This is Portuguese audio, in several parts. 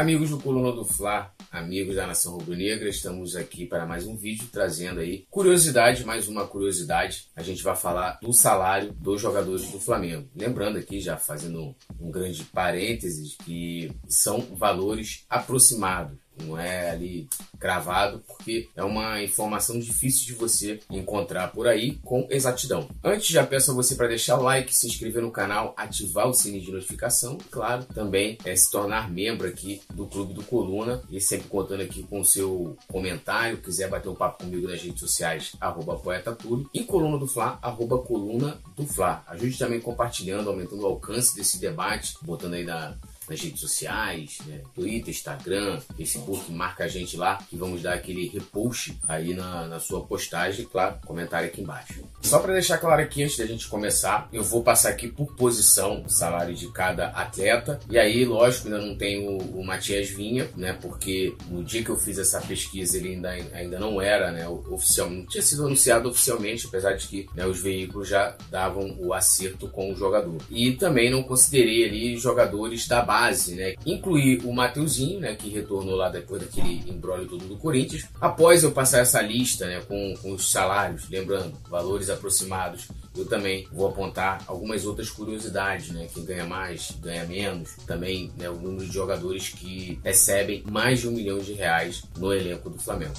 Amigos do Coluna do Fla, amigos da Nação Rubro-Negra, estamos aqui para mais um vídeo trazendo aí curiosidade, mais uma curiosidade. A gente vai falar do salário dos jogadores do Flamengo. Lembrando aqui, já fazendo um grande parênteses, que são valores aproximados não é ali cravado, porque é uma informação difícil de você encontrar por aí com exatidão. Antes, já peço a você para deixar o like, se inscrever no canal, ativar o sininho de notificação e, claro, também é se tornar membro aqui do Clube do Coluna e sempre contando aqui com o seu comentário, quiser bater um papo comigo nas redes sociais, arroba e Coluna do Fla, arroba coluna do Fla. Ajude também compartilhando, aumentando o alcance desse debate, botando aí na, nas redes sociais, né? Twitter, Instagram, Facebook, marca a gente lá que vamos dar aquele repost aí na, na sua postagem, claro, comentário aqui embaixo. Só para deixar claro aqui antes da gente começar, eu vou passar aqui por posição o salário de cada atleta e aí, lógico, ainda não tenho o, Matias Vinha, né? Porque no dia que eu fiz essa pesquisa ele ainda, ainda não era, né? Oficial, não tinha sido anunciado oficialmente, apesar de que né, os veículos já davam o acerto com o jogador. E também não considerei ali jogadores da base base, né? Incluir o Mateuzinho, né? Que retornou lá depois daquele embrólio todo do Corinthians. Após eu passar essa lista, né? Com, com os salários, lembrando, valores aproximados, eu também vou apontar algumas outras curiosidades, né? Quem ganha mais, ganha menos. Também né, o número de jogadores que recebem mais de um milhão de reais no elenco do Flamengo.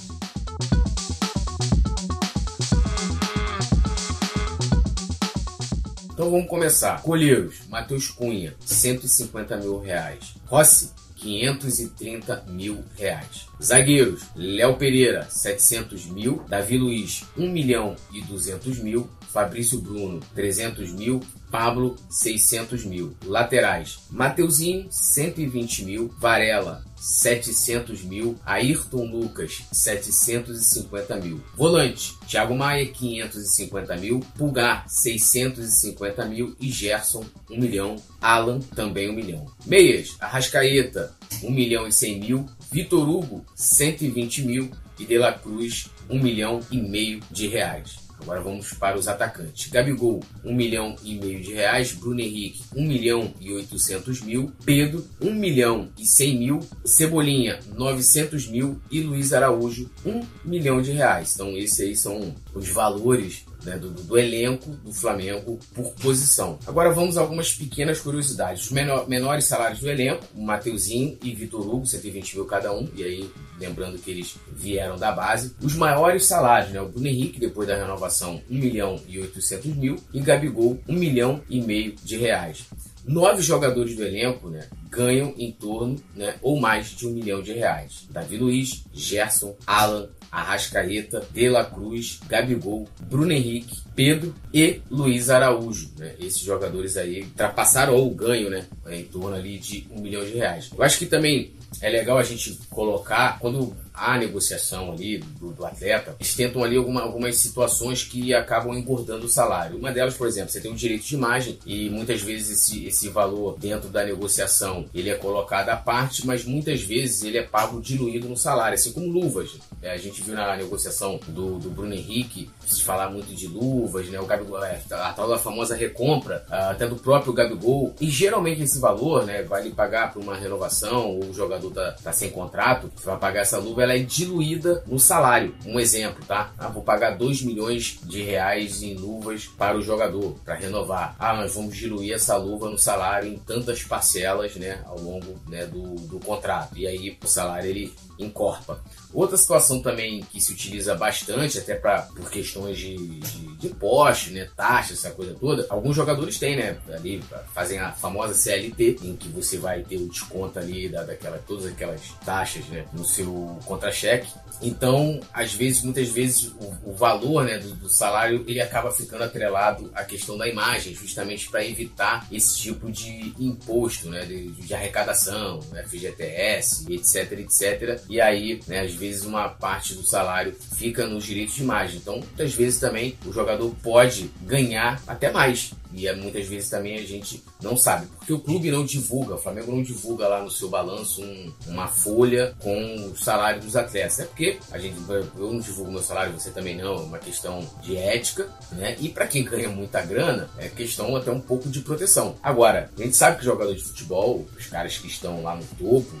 Então vamos começar. Colheiros, Matheus Cunha, 150 mil reais. Rossi, 530 mil reais. Zagueiros, Léo Pereira, 700 mil. Davi Luiz, 1 milhão e 200 mil. Fabrício Bruno, 300 mil. Pablo, 600 mil. Laterais, Mateuzinho, 120 mil. Varela, 700 mil. Ayrton Lucas, 750 mil. Volante, Thiago Maia, 550 mil. Pulgar, 650 mil. E Gerson, 1 milhão. Alan, também 1 milhão. Meias, Arrascaeta, 1 milhão e 100 mil. Vitor Hugo, 120 mil. E De La Cruz, 1 milhão e meio de reais. Agora vamos para os atacantes. Gabigol, 1 milhão e meio de reais. Bruno Henrique, 1 milhão e 800 mil. Pedro, 1 milhão e 100 mil. Cebolinha, 900 mil. E Luiz Araújo, 1 milhão de reais. Então esses aí são os valores né, do, do, elenco do Flamengo por posição. Agora vamos a algumas pequenas curiosidades. Os menor, menores salários do elenco, Mateuzinho e Vitor Hugo, 120 mil cada um, e aí lembrando que eles vieram da base. Os maiores salários, né, o Bruno Henrique, depois da renovação, 1 milhão e 800 mil, e Gabigol, 1 milhão e meio de reais. Nove jogadores do elenco né, ganham em torno né, ou mais de um milhão de reais. Davi Luiz, Gerson, Alan, Arrascaeta, De La Cruz, Gabigol, Bruno Henrique, Pedro e Luiz Araújo. Né? Esses jogadores aí ultrapassaram ou ganho né, em torno ali de um milhão de reais. Eu acho que também é legal a gente colocar, quando há negociação ali do, do atleta, eles tentam ali alguma, algumas situações que acabam engordando o salário. Uma delas, por exemplo, você tem um direito de imagem e muitas vezes esse, esse valor dentro da negociação ele é colocado à parte, mas muitas vezes ele é pago diluído no salário, assim como luvas. É, a gente viu na negociação do, do Bruno Henrique se falar muito de luvas, né? O Gabigol, é, a tal da famosa recompra, até do próprio Gabigol. E geralmente esse valor, né, vai lhe pagar por uma renovação, ou o jogador tá, tá sem contrato, vai pagar essa luva, ela é diluída no salário. Um exemplo, tá? Ah, vou pagar 2 milhões de reais em luvas para o jogador, para renovar. Ah, nós vamos diluir essa luva no salário em tantas parcelas, né, ao longo né, do, do contrato. E aí o salário ele encorpa. Outra situação também que se utiliza bastante, até pra, por questões de, de, de poste, né, taxa, essa coisa toda, alguns jogadores têm, né, ali fazem a famosa CLT, em que você vai ter o desconto ali da, daquela, todas aquelas taxas, né, no seu contra-cheque. Então, às vezes, muitas vezes, o, o valor, né, do, do, salário, ele acaba ficando atrelado à questão da imagem, justamente para evitar esse tipo de imposto, né, de, de arrecadação, né, FGTS, etc, etc. E aí, né, às vezes uma parte do salário fica nos direitos de imagem. Então, muitas vezes também o jogador pode ganhar até mais. E é, muitas vezes também a gente não sabe, porque o clube não divulga, o Flamengo não divulga lá no seu balanço um, uma folha com o salário dos atletas. É porque a gente, eu não divulgo meu salário, você também não, é uma questão de ética, né? E para quem ganha muita grana, é questão até um pouco de proteção. Agora, a gente sabe que jogador de futebol, os caras que estão lá no topo,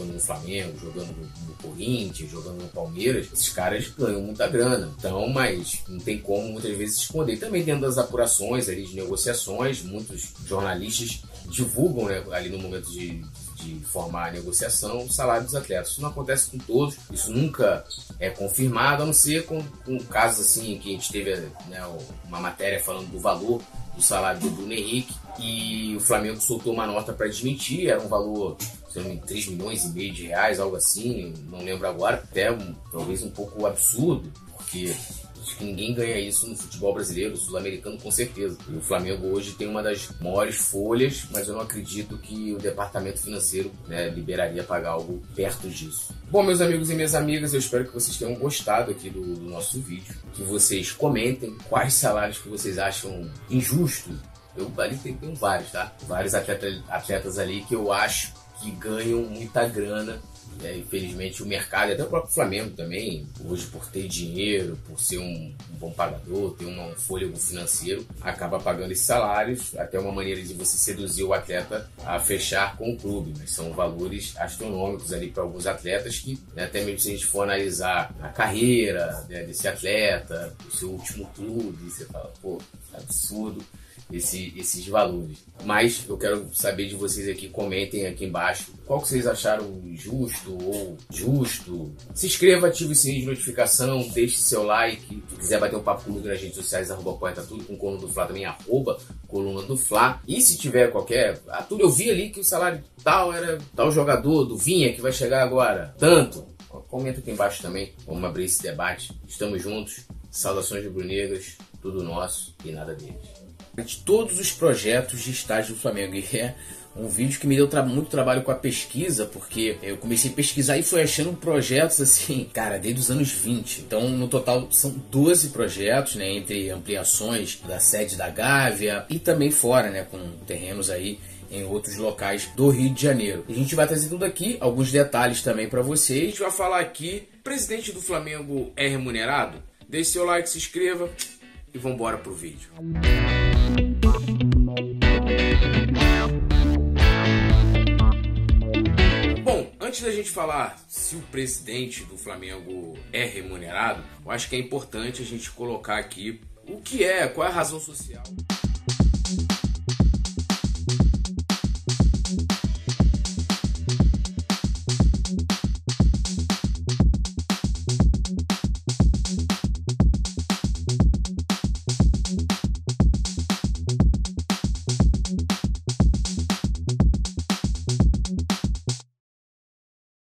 jogando no Flamengo, jogando no, Corinthians, jogando no Palmeiras, esses caras ganham muita grana. Então, mas não tem como muitas vezes esconder. Também dentro das apurações ali de negociações, muitos jornalistas divulgam né, ali no momento de, de formar a negociação o salário dos atletas. Isso não acontece com todos, isso nunca é confirmado, a não ser com, com casos assim que a gente teve né, uma matéria falando do valor do salário do Bruno Henrique e o Flamengo soltou uma nota para desmentir, era um valor, engano, 3 milhões e meio de reais, algo assim, não lembro agora, até um, talvez um pouco absurdo, porque Acho que ninguém ganha isso no futebol brasileiro, sul-americano com certeza. E o Flamengo hoje tem uma das maiores folhas, mas eu não acredito que o departamento financeiro né, liberaria pagar algo perto disso. Bom, meus amigos e minhas amigas, eu espero que vocês tenham gostado aqui do, do nosso vídeo. Que vocês comentem quais salários que vocês acham injustos. Eu ali tenho vários, tá? Vários atletas, atletas ali que eu acho que ganham muita grana é, infelizmente o mercado, até o próprio Flamengo também, hoje por ter dinheiro, por ser um, um bom pagador, ter um fôlego financeiro, acaba pagando esses salários, até uma maneira de você seduzir o atleta a fechar com o clube, mas são valores astronômicos ali para alguns atletas que, né, até mesmo se a gente for analisar a carreira né, desse atleta, o seu último clube, você fala, pô, absurdo esse, esses valores. Mas eu quero saber de vocês aqui, comentem aqui embaixo qual que vocês acharam justo ou justo. Se inscreva, ative o sininho de notificação, deixe seu like. Se quiser bater um papo comigo nas redes sociais, arroba poeta tudo, com coluna do Fla também, arroba coluna do Fla. E se tiver qualquer. Ah, tudo eu vi ali que o salário tal era tal jogador do Vinha que vai chegar agora. Tanto. Comenta aqui embaixo também. Vamos abrir esse debate. Estamos juntos. Saudações de Brunegras, tudo nosso e nada deles de todos os projetos de estágio do Flamengo. E é um vídeo que me deu tra muito trabalho com a pesquisa, porque eu comecei a pesquisar e fui achando projetos assim, cara, desde os anos 20. Então, no total, são 12 projetos, né, entre ampliações da sede da Gávea e também fora, né, com terrenos aí em outros locais do Rio de Janeiro. A gente vai trazer tudo aqui, alguns detalhes também para vocês. A gente vai falar aqui, presidente do Flamengo é remunerado? Deixe seu like, se inscreva e vamos embora pro vídeo. Bom, antes da gente falar se o presidente do Flamengo é remunerado, eu acho que é importante a gente colocar aqui o que é, qual é a razão social.